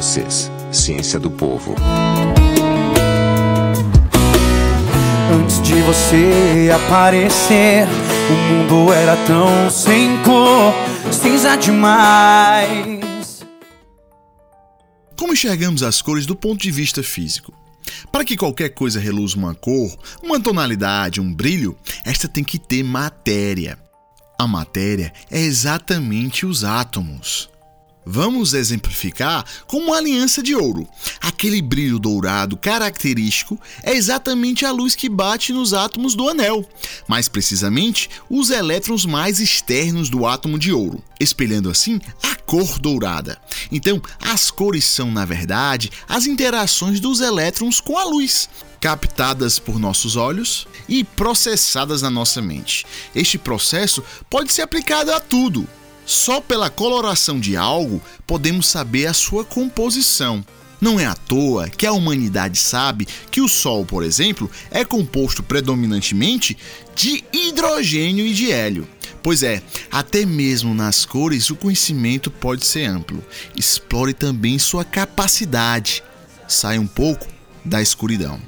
vocês, Ciência do Povo. Antes de você aparecer, o mundo era tão sem cor, cinza demais. Como enxergamos as cores do ponto de vista físico? Para que qualquer coisa reluza uma cor, uma tonalidade, um brilho, esta tem que ter matéria. A matéria é exatamente os átomos. Vamos exemplificar com uma aliança de ouro. Aquele brilho dourado característico é exatamente a luz que bate nos átomos do anel, mais precisamente os elétrons mais externos do átomo de ouro, espelhando assim a cor dourada. Então, as cores são, na verdade, as interações dos elétrons com a luz, captadas por nossos olhos e processadas na nossa mente. Este processo pode ser aplicado a tudo, só pela coloração de algo podemos saber a sua composição. Não é à toa que a humanidade sabe que o Sol, por exemplo, é composto predominantemente de hidrogênio e de hélio. Pois é, até mesmo nas cores o conhecimento pode ser amplo. Explore também sua capacidade. Saia um pouco da escuridão.